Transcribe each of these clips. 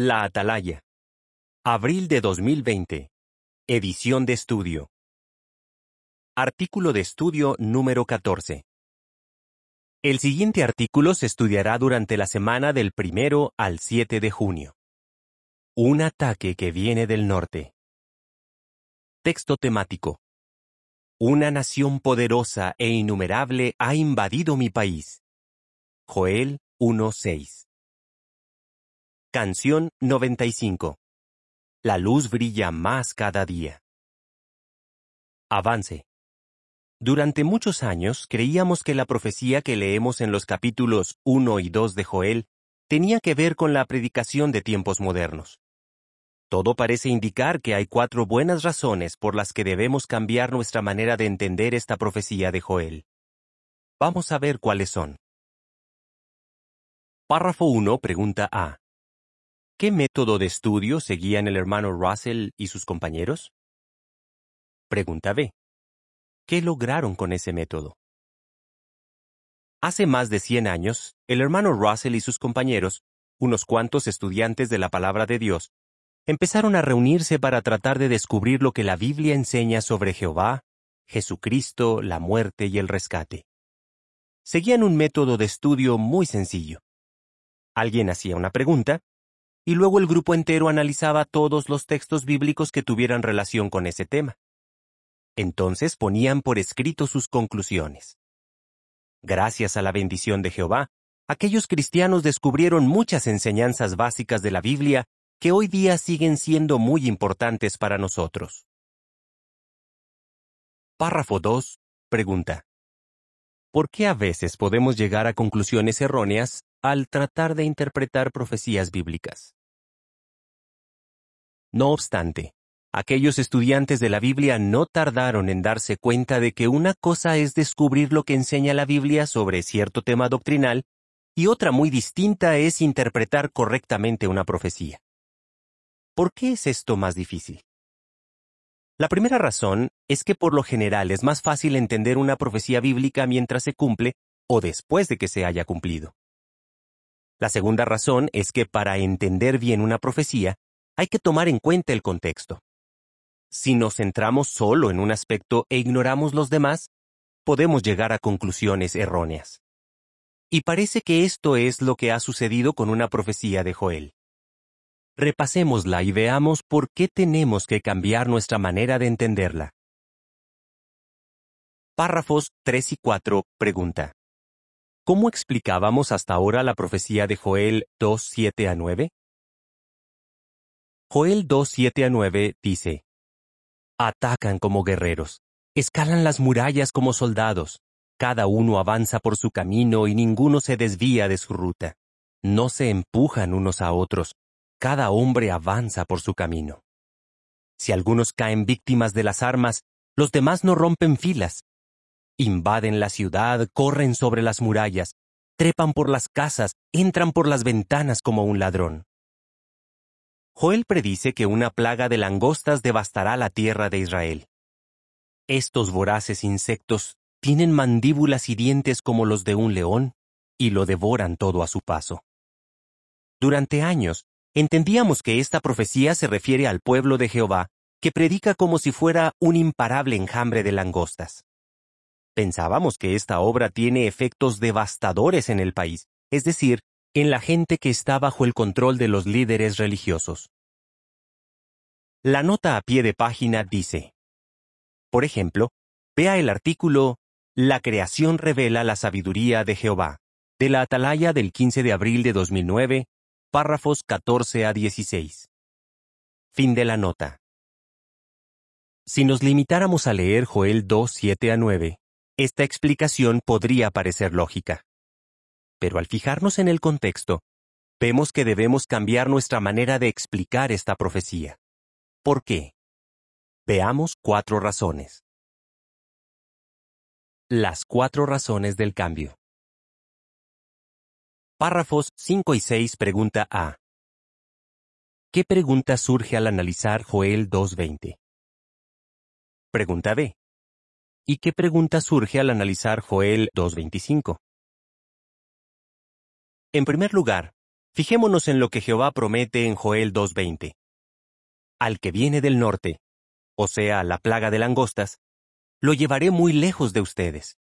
La Atalaya. Abril de 2020. Edición de estudio. Artículo de estudio número 14. El siguiente artículo se estudiará durante la semana del primero al 7 de junio. Un ataque que viene del norte. Texto temático. Una nación poderosa e innumerable ha invadido mi país. Joel 1.6. Canción 95. La luz brilla más cada día. Avance. Durante muchos años creíamos que la profecía que leemos en los capítulos 1 y 2 de Joel tenía que ver con la predicación de tiempos modernos. Todo parece indicar que hay cuatro buenas razones por las que debemos cambiar nuestra manera de entender esta profecía de Joel. Vamos a ver cuáles son. Párrafo 1 pregunta A. ¿Qué método de estudio seguían el hermano Russell y sus compañeros? Pregunta B. ¿Qué lograron con ese método? Hace más de 100 años, el hermano Russell y sus compañeros, unos cuantos estudiantes de la palabra de Dios, empezaron a reunirse para tratar de descubrir lo que la Biblia enseña sobre Jehová, Jesucristo, la muerte y el rescate. Seguían un método de estudio muy sencillo. Alguien hacía una pregunta, y luego el grupo entero analizaba todos los textos bíblicos que tuvieran relación con ese tema. Entonces ponían por escrito sus conclusiones. Gracias a la bendición de Jehová, aquellos cristianos descubrieron muchas enseñanzas básicas de la Biblia que hoy día siguen siendo muy importantes para nosotros. Párrafo 2. Pregunta. ¿Por qué a veces podemos llegar a conclusiones erróneas al tratar de interpretar profecías bíblicas? No obstante, aquellos estudiantes de la Biblia no tardaron en darse cuenta de que una cosa es descubrir lo que enseña la Biblia sobre cierto tema doctrinal y otra muy distinta es interpretar correctamente una profecía. ¿Por qué es esto más difícil? La primera razón es que por lo general es más fácil entender una profecía bíblica mientras se cumple o después de que se haya cumplido. La segunda razón es que para entender bien una profecía hay que tomar en cuenta el contexto. Si nos centramos solo en un aspecto e ignoramos los demás, podemos llegar a conclusiones erróneas. Y parece que esto es lo que ha sucedido con una profecía de Joel. Repasémosla y veamos por qué tenemos que cambiar nuestra manera de entenderla. Párrafos 3 y 4 pregunta. ¿Cómo explicábamos hasta ahora la profecía de Joel 2, 7 a 9? Joel 2, 7 a 9 dice, Atacan como guerreros, escalan las murallas como soldados, cada uno avanza por su camino y ninguno se desvía de su ruta. No se empujan unos a otros, cada hombre avanza por su camino. Si algunos caen víctimas de las armas, los demás no rompen filas. Invaden la ciudad, corren sobre las murallas, trepan por las casas, entran por las ventanas como un ladrón. Joel predice que una plaga de langostas devastará la tierra de Israel. Estos voraces insectos tienen mandíbulas y dientes como los de un león, y lo devoran todo a su paso. Durante años, entendíamos que esta profecía se refiere al pueblo de Jehová, que predica como si fuera un imparable enjambre de langostas. Pensábamos que esta obra tiene efectos devastadores en el país, es decir, en la gente que está bajo el control de los líderes religiosos. La nota a pie de página dice, por ejemplo, vea el artículo La creación revela la sabiduría de Jehová, de la Atalaya del 15 de abril de 2009, párrafos 14 a 16. Fin de la nota. Si nos limitáramos a leer Joel 2, 7 a 9, esta explicación podría parecer lógica. Pero al fijarnos en el contexto, vemos que debemos cambiar nuestra manera de explicar esta profecía. ¿Por qué? Veamos cuatro razones. Las cuatro razones del cambio. Párrafos 5 y 6 pregunta A. ¿Qué pregunta surge al analizar Joel 2.20? Pregunta B. ¿Y qué pregunta surge al analizar Joel 2.25? En primer lugar, Fijémonos en lo que Jehová promete en Joel 2.20. Al que viene del norte, o sea, la plaga de langostas, lo llevaré muy lejos de ustedes.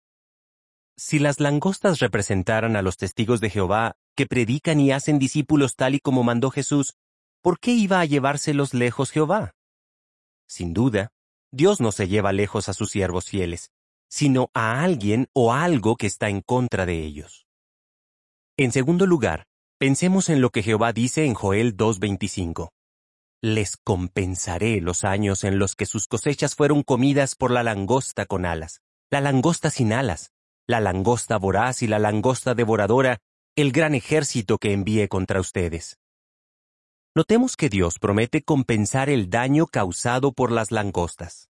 Si las langostas representaran a los testigos de Jehová, que predican y hacen discípulos tal y como mandó Jesús, ¿por qué iba a llevárselos lejos Jehová? Sin duda, Dios no se lleva lejos a sus siervos fieles, sino a alguien o algo que está en contra de ellos. En segundo lugar, pensemos en lo que Jehová dice en Joel 2.25. Les compensaré los años en los que sus cosechas fueron comidas por la langosta con alas, la langosta sin alas, la langosta voraz y la langosta devoradora, el gran ejército que envíe contra ustedes. Notemos que Dios promete compensar el daño causado por las langostas.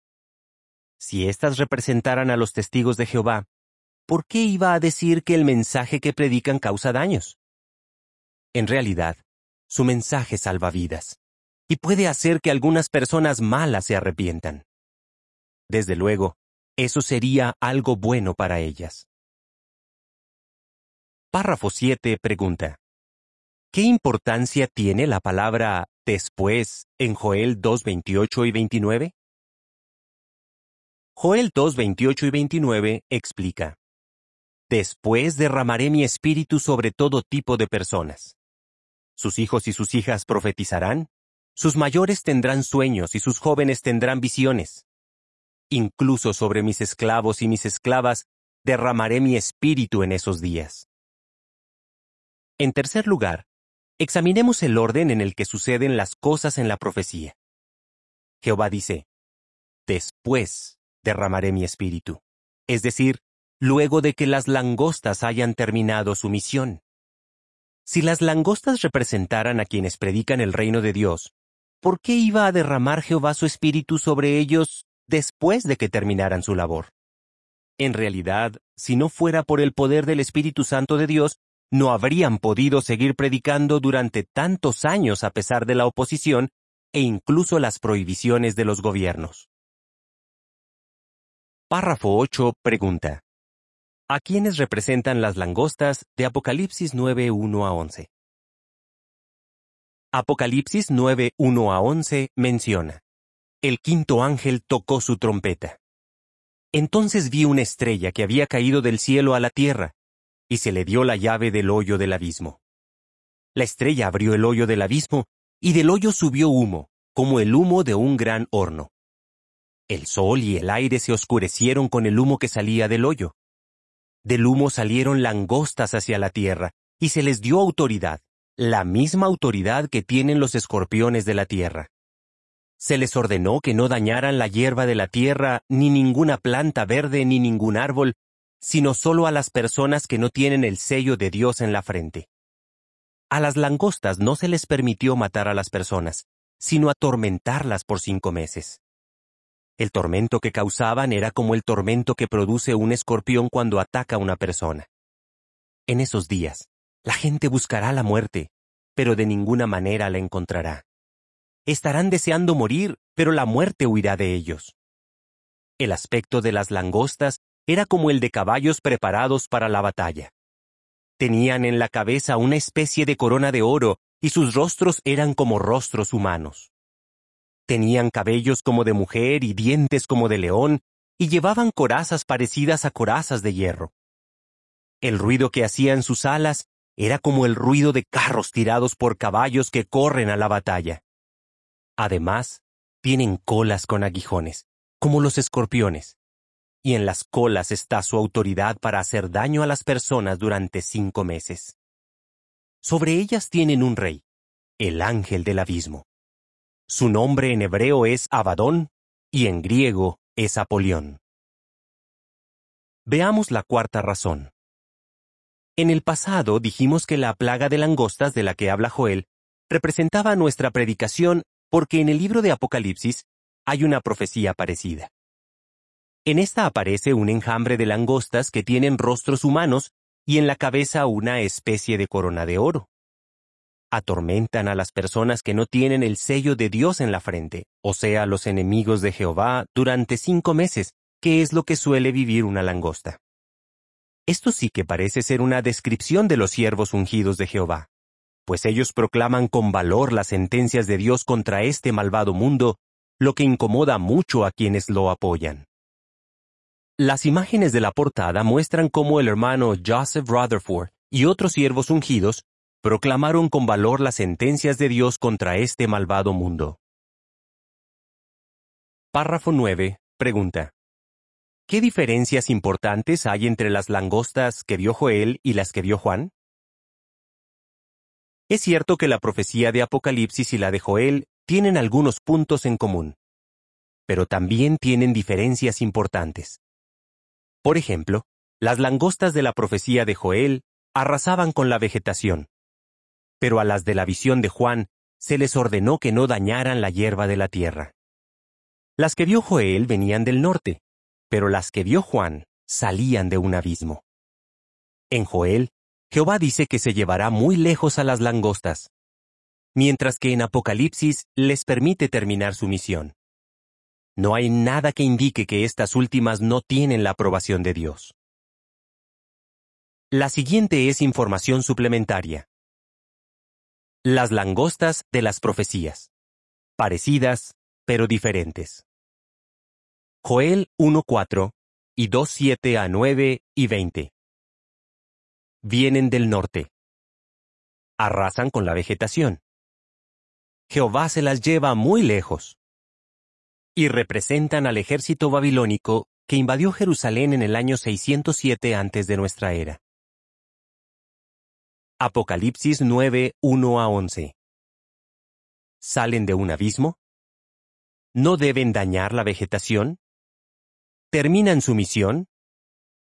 Si éstas representaran a los testigos de Jehová, ¿por qué iba a decir que el mensaje que predican causa daños? En realidad, su mensaje salva vidas, y puede hacer que algunas personas malas se arrepientan. Desde luego, eso sería algo bueno para ellas. Párrafo 7 pregunta. ¿Qué importancia tiene la palabra después en Joel 2, 28 y 29? Joel 2, 28 y 29 explica. Después derramaré mi espíritu sobre todo tipo de personas. Sus hijos y sus hijas profetizarán, sus mayores tendrán sueños y sus jóvenes tendrán visiones. Incluso sobre mis esclavos y mis esclavas derramaré mi espíritu en esos días. En tercer lugar, Examinemos el orden en el que suceden las cosas en la profecía. Jehová dice, Después derramaré mi espíritu, es decir, luego de que las langostas hayan terminado su misión. Si las langostas representaran a quienes predican el reino de Dios, ¿por qué iba a derramar Jehová su espíritu sobre ellos después de que terminaran su labor? En realidad, si no fuera por el poder del Espíritu Santo de Dios, no habrían podido seguir predicando durante tantos años a pesar de la oposición e incluso las prohibiciones de los gobiernos. Párrafo 8 pregunta. ¿A quiénes representan las langostas de Apocalipsis 9, 1 a 11? Apocalipsis 9, 1 a 11 menciona. El quinto ángel tocó su trompeta. Entonces vi una estrella que había caído del cielo a la tierra, y se le dio la llave del hoyo del abismo. La estrella abrió el hoyo del abismo, y del hoyo subió humo, como el humo de un gran horno. El sol y el aire se oscurecieron con el humo que salía del hoyo. Del humo salieron langostas hacia la tierra, y se les dio autoridad, la misma autoridad que tienen los escorpiones de la tierra. Se les ordenó que no dañaran la hierba de la tierra, ni ninguna planta verde, ni ningún árbol, sino solo a las personas que no tienen el sello de Dios en la frente. A las langostas no se les permitió matar a las personas, sino atormentarlas por cinco meses. El tormento que causaban era como el tormento que produce un escorpión cuando ataca a una persona. En esos días, la gente buscará la muerte, pero de ninguna manera la encontrará. Estarán deseando morir, pero la muerte huirá de ellos. El aspecto de las langostas era como el de caballos preparados para la batalla. Tenían en la cabeza una especie de corona de oro y sus rostros eran como rostros humanos. Tenían cabellos como de mujer y dientes como de león y llevaban corazas parecidas a corazas de hierro. El ruido que hacían sus alas era como el ruido de carros tirados por caballos que corren a la batalla. Además, tienen colas con aguijones, como los escorpiones, y en las colas está su autoridad para hacer daño a las personas durante cinco meses. Sobre ellas tienen un rey, el ángel del abismo. Su nombre en hebreo es Abadón y en griego es Apolión. Veamos la cuarta razón. En el pasado dijimos que la plaga de langostas de la que habla Joel representaba nuestra predicación porque en el libro de Apocalipsis hay una profecía parecida. En esta aparece un enjambre de langostas que tienen rostros humanos y en la cabeza una especie de corona de oro. Atormentan a las personas que no tienen el sello de Dios en la frente, o sea, los enemigos de Jehová, durante cinco meses, que es lo que suele vivir una langosta. Esto sí que parece ser una descripción de los siervos ungidos de Jehová. pues ellos proclaman con valor las sentencias de Dios contra este malvado mundo, lo que incomoda mucho a quienes lo apoyan. Las imágenes de la portada muestran cómo el hermano Joseph Rutherford y otros siervos ungidos proclamaron con valor las sentencias de Dios contra este malvado mundo. Párrafo 9. Pregunta. ¿Qué diferencias importantes hay entre las langostas que vio Joel y las que vio Juan? Es cierto que la profecía de Apocalipsis y la de Joel tienen algunos puntos en común, pero también tienen diferencias importantes. Por ejemplo, las langostas de la profecía de Joel arrasaban con la vegetación, pero a las de la visión de Juan se les ordenó que no dañaran la hierba de la tierra. Las que vio Joel venían del norte, pero las que vio Juan salían de un abismo. En Joel, Jehová dice que se llevará muy lejos a las langostas, mientras que en Apocalipsis les permite terminar su misión. No hay nada que indique que estas últimas no tienen la aprobación de Dios. La siguiente es información suplementaria. Las langostas de las profecías. Parecidas, pero diferentes. Joel 1.4 y 2.7 a 9 y 20. Vienen del norte. Arrasan con la vegetación. Jehová se las lleva muy lejos y representan al ejército babilónico que invadió Jerusalén en el año 607 antes de nuestra era. Apocalipsis 9, 1 a 11. ¿Salen de un abismo? ¿No deben dañar la vegetación? ¿Terminan su misión?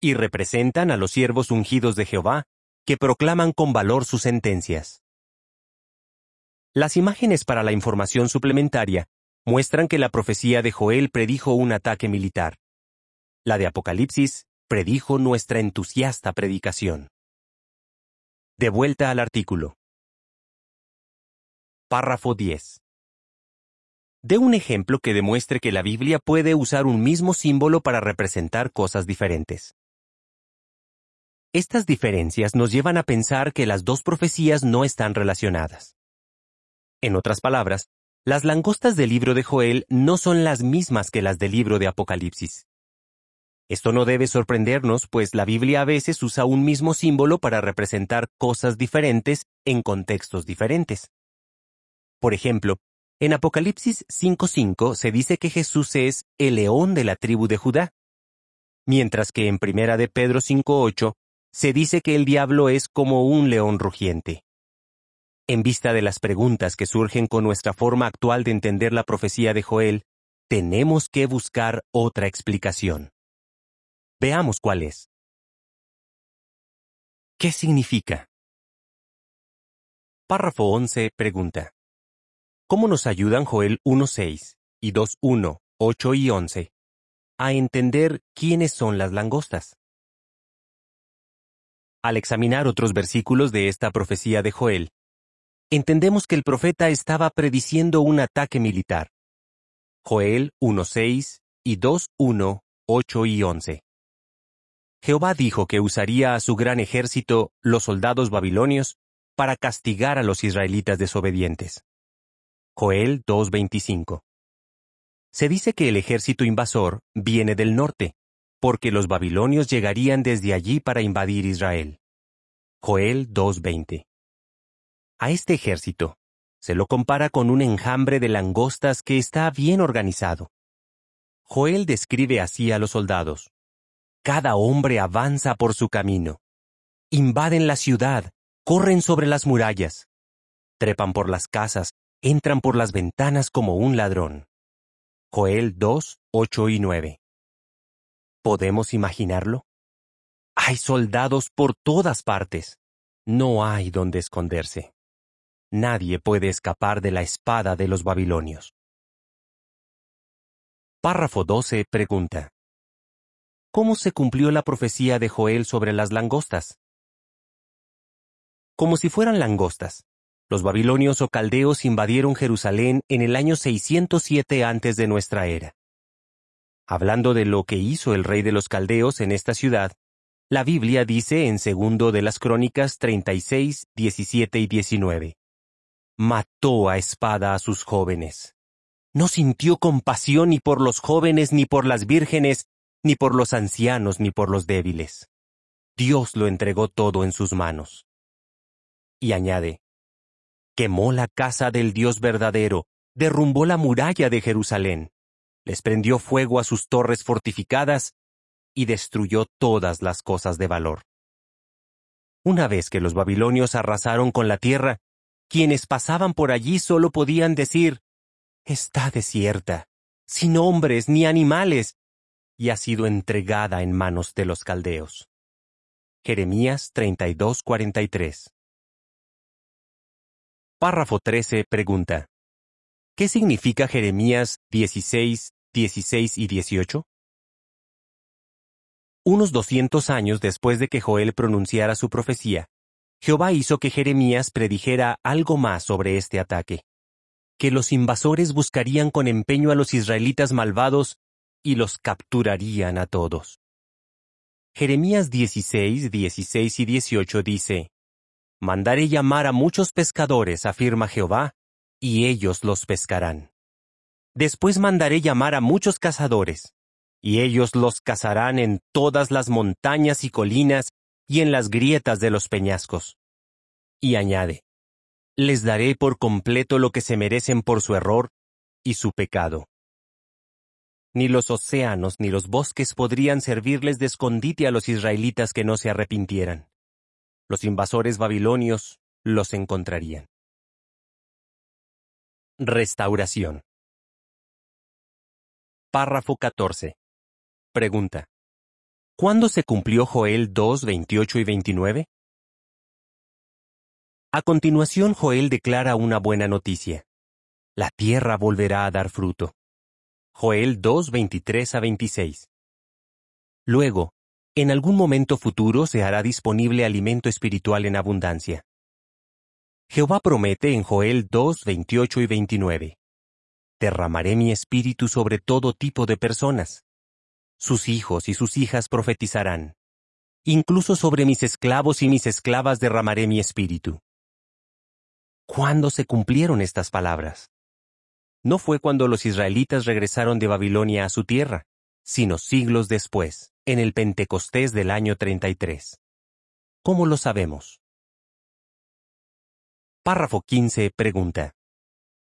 Y representan a los siervos ungidos de Jehová, que proclaman con valor sus sentencias. Las imágenes para la información suplementaria muestran que la profecía de Joel predijo un ataque militar. La de Apocalipsis predijo nuestra entusiasta predicación. De vuelta al artículo. Párrafo 10. De un ejemplo que demuestre que la Biblia puede usar un mismo símbolo para representar cosas diferentes. Estas diferencias nos llevan a pensar que las dos profecías no están relacionadas. En otras palabras, las langostas del libro de Joel no son las mismas que las del libro de Apocalipsis. Esto no debe sorprendernos, pues la Biblia a veces usa un mismo símbolo para representar cosas diferentes en contextos diferentes. Por ejemplo, en Apocalipsis 5.5 se dice que Jesús es el león de la tribu de Judá, mientras que en Primera de Pedro 5.8 se dice que el diablo es como un león rugiente. En vista de las preguntas que surgen con nuestra forma actual de entender la profecía de Joel, tenemos que buscar otra explicación. Veamos cuál es. ¿Qué significa? Párrafo 11 pregunta. ¿Cómo nos ayudan Joel 1.6 y 2.1, 8 y 11 a entender quiénes son las langostas? Al examinar otros versículos de esta profecía de Joel, entendemos que el profeta estaba prediciendo un ataque militar. Joel 1.6 y 2.1, 8 y 11. Jehová dijo que usaría a su gran ejército, los soldados babilonios, para castigar a los israelitas desobedientes. Joel 2.25. Se dice que el ejército invasor viene del norte, porque los babilonios llegarían desde allí para invadir Israel. Joel 2.20. A este ejército se lo compara con un enjambre de langostas que está bien organizado. Joel describe así a los soldados. Cada hombre avanza por su camino. Invaden la ciudad, corren sobre las murallas, trepan por las casas, entran por las ventanas como un ladrón. Joel 2, 8 y 9. ¿Podemos imaginarlo? Hay soldados por todas partes. No hay donde esconderse. Nadie puede escapar de la espada de los babilonios. Párrafo 12 pregunta. ¿Cómo se cumplió la profecía de Joel sobre las langostas? Como si fueran langostas, los babilonios o caldeos invadieron Jerusalén en el año 607 antes de nuestra era. Hablando de lo que hizo el rey de los caldeos en esta ciudad, La Biblia dice en segundo de las Crónicas 36, 17 y 19. Mató a espada a sus jóvenes. No sintió compasión ni por los jóvenes, ni por las vírgenes, ni por los ancianos, ni por los débiles. Dios lo entregó todo en sus manos. Y añade, quemó la casa del Dios verdadero, derrumbó la muralla de Jerusalén, les prendió fuego a sus torres fortificadas y destruyó todas las cosas de valor. Una vez que los babilonios arrasaron con la tierra, quienes pasaban por allí solo podían decir, está desierta, sin hombres ni animales, y ha sido entregada en manos de los caldeos. Jeremías 32:43 Párrafo 13 pregunta. ¿Qué significa Jeremías 16, 16 y 18? Unos 200 años después de que Joel pronunciara su profecía, Jehová hizo que Jeremías predijera algo más sobre este ataque, que los invasores buscarían con empeño a los israelitas malvados y los capturarían a todos. Jeremías 16, 16 y 18 dice, Mandaré llamar a muchos pescadores, afirma Jehová, y ellos los pescarán. Después mandaré llamar a muchos cazadores, y ellos los cazarán en todas las montañas y colinas y en las grietas de los peñascos. Y añade, les daré por completo lo que se merecen por su error y su pecado. Ni los océanos ni los bosques podrían servirles de escondite a los israelitas que no se arrepintieran los invasores babilonios los encontrarían. Restauración. Párrafo 14. Pregunta. ¿Cuándo se cumplió Joel 2, 28 y 29? A continuación Joel declara una buena noticia. La tierra volverá a dar fruto. Joel 2, 23 a 26. Luego, en algún momento futuro se hará disponible alimento espiritual en abundancia. Jehová promete en Joel 2, 28 y 29. Derramaré mi espíritu sobre todo tipo de personas. Sus hijos y sus hijas profetizarán. Incluso sobre mis esclavos y mis esclavas derramaré mi espíritu. ¿Cuándo se cumplieron estas palabras? No fue cuando los israelitas regresaron de Babilonia a su tierra, sino siglos después en el Pentecostés del año 33. ¿Cómo lo sabemos? Párrafo 15 pregunta.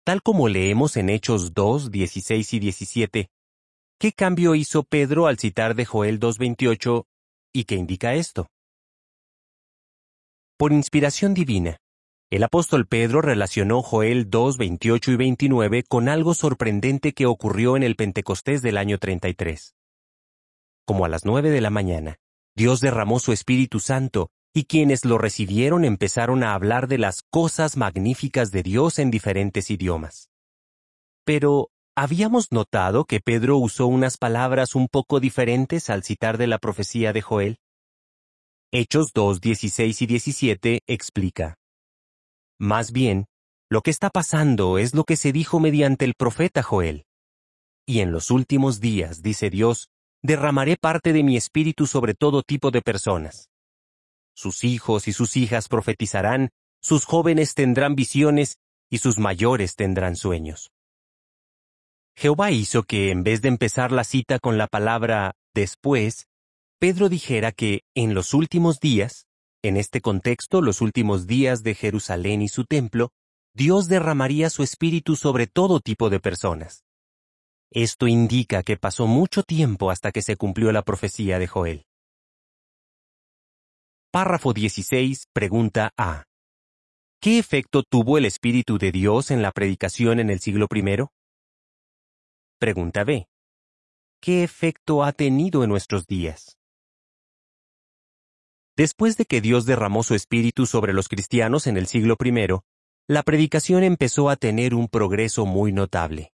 Tal como leemos en Hechos 2, 16 y 17, ¿qué cambio hizo Pedro al citar de Joel 2.28 y qué indica esto? Por inspiración divina, el apóstol Pedro relacionó Joel 2, 28 y 29 con algo sorprendente que ocurrió en el Pentecostés del año 33 como a las nueve de la mañana, Dios derramó su Espíritu Santo, y quienes lo recibieron empezaron a hablar de las cosas magníficas de Dios en diferentes idiomas. Pero, ¿habíamos notado que Pedro usó unas palabras un poco diferentes al citar de la profecía de Joel? Hechos 2, 16 y 17 explica. Más bien, lo que está pasando es lo que se dijo mediante el profeta Joel. Y en los últimos días, dice Dios, derramaré parte de mi espíritu sobre todo tipo de personas. Sus hijos y sus hijas profetizarán, sus jóvenes tendrán visiones y sus mayores tendrán sueños. Jehová hizo que, en vez de empezar la cita con la palabra después, Pedro dijera que en los últimos días, en este contexto los últimos días de Jerusalén y su templo, Dios derramaría su espíritu sobre todo tipo de personas. Esto indica que pasó mucho tiempo hasta que se cumplió la profecía de Joel. Párrafo 16, pregunta A. ¿Qué efecto tuvo el Espíritu de Dios en la predicación en el siglo I? Pregunta B. ¿Qué efecto ha tenido en nuestros días? Después de que Dios derramó su Espíritu sobre los cristianos en el siglo I, la predicación empezó a tener un progreso muy notable.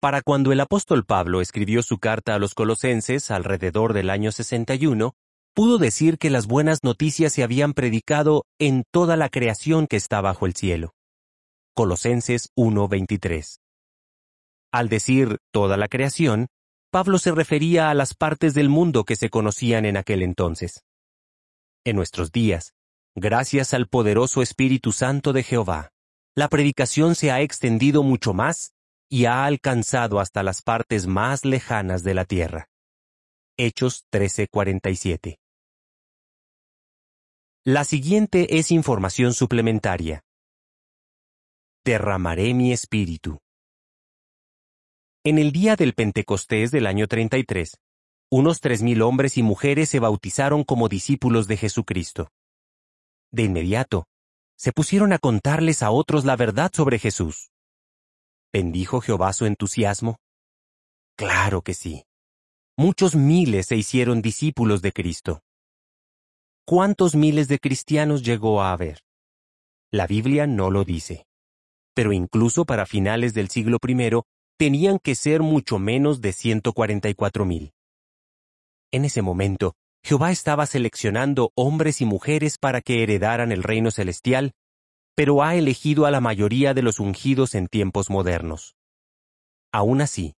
Para cuando el apóstol Pablo escribió su carta a los colosenses alrededor del año 61, pudo decir que las buenas noticias se habían predicado en toda la creación que está bajo el cielo. Colosenses 1:23. Al decir toda la creación, Pablo se refería a las partes del mundo que se conocían en aquel entonces. En nuestros días, gracias al poderoso Espíritu Santo de Jehová, la predicación se ha extendido mucho más y ha alcanzado hasta las partes más lejanas de la tierra. Hechos 13:47 La siguiente es información suplementaria. Derramaré mi espíritu. En el día del Pentecostés del año 33, unos tres mil hombres y mujeres se bautizaron como discípulos de Jesucristo. De inmediato, se pusieron a contarles a otros la verdad sobre Jesús. ¿Bendijo Jehová su entusiasmo? Claro que sí. Muchos miles se hicieron discípulos de Cristo. ¿Cuántos miles de cristianos llegó a haber? La Biblia no lo dice. Pero incluso para finales del siglo I, tenían que ser mucho menos de 144 mil. En ese momento, Jehová estaba seleccionando hombres y mujeres para que heredaran el reino celestial, pero ha elegido a la mayoría de los ungidos en tiempos modernos. Aún así,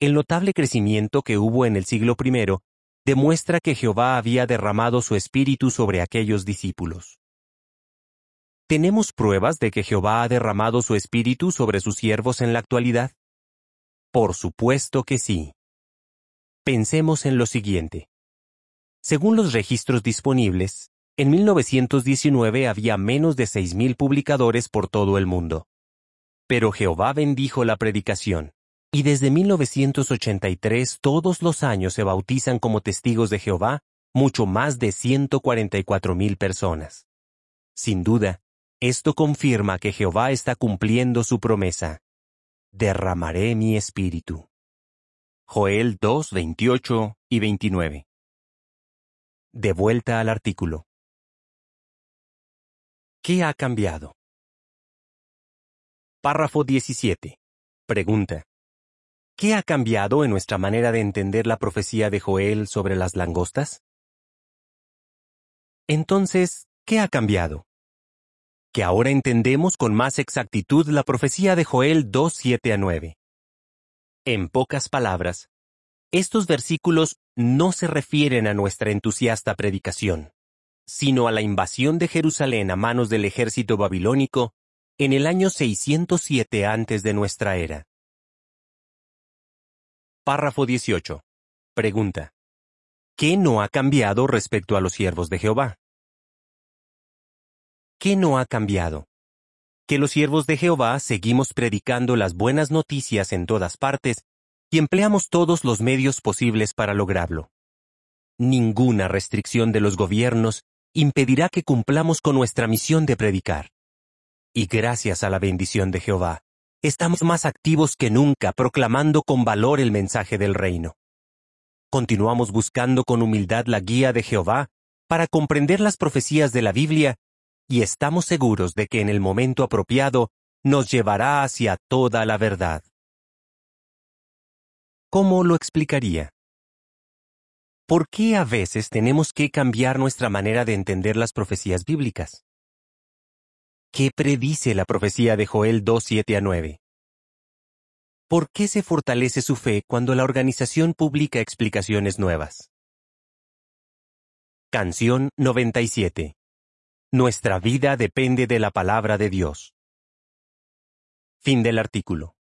el notable crecimiento que hubo en el siglo I demuestra que Jehová había derramado su espíritu sobre aquellos discípulos. ¿Tenemos pruebas de que Jehová ha derramado su espíritu sobre sus siervos en la actualidad? Por supuesto que sí. Pensemos en lo siguiente. Según los registros disponibles, en 1919 había menos de 6.000 publicadores por todo el mundo. Pero Jehová bendijo la predicación, y desde 1983 todos los años se bautizan como testigos de Jehová mucho más de 144.000 personas. Sin duda, esto confirma que Jehová está cumpliendo su promesa derramaré mi espíritu. Joel 2, 28 y 29. De vuelta al artículo. ¿Qué ha cambiado? Párrafo 17. Pregunta. ¿Qué ha cambiado en nuestra manera de entender la profecía de Joel sobre las langostas? Entonces, ¿qué ha cambiado? que ahora entendemos con más exactitud la profecía de Joel 2, 7 a 9. En pocas palabras, estos versículos no se refieren a nuestra entusiasta predicación, sino a la invasión de Jerusalén a manos del ejército babilónico en el año 607 antes de nuestra era. Párrafo 18. Pregunta. ¿Qué no ha cambiado respecto a los siervos de Jehová? ¿qué no ha cambiado? Que los siervos de Jehová seguimos predicando las buenas noticias en todas partes y empleamos todos los medios posibles para lograrlo. Ninguna restricción de los gobiernos impedirá que cumplamos con nuestra misión de predicar. Y gracias a la bendición de Jehová, estamos más activos que nunca proclamando con valor el mensaje del reino. Continuamos buscando con humildad la guía de Jehová para comprender las profecías de la Biblia y estamos seguros de que en el momento apropiado nos llevará hacia toda la verdad. ¿Cómo lo explicaría? ¿Por qué a veces tenemos que cambiar nuestra manera de entender las profecías bíblicas? ¿Qué predice la profecía de Joel 2, 7 a 9? ¿Por qué se fortalece su fe cuando la organización publica explicaciones nuevas? Canción 97 nuestra vida depende de la palabra de Dios. Fin del artículo.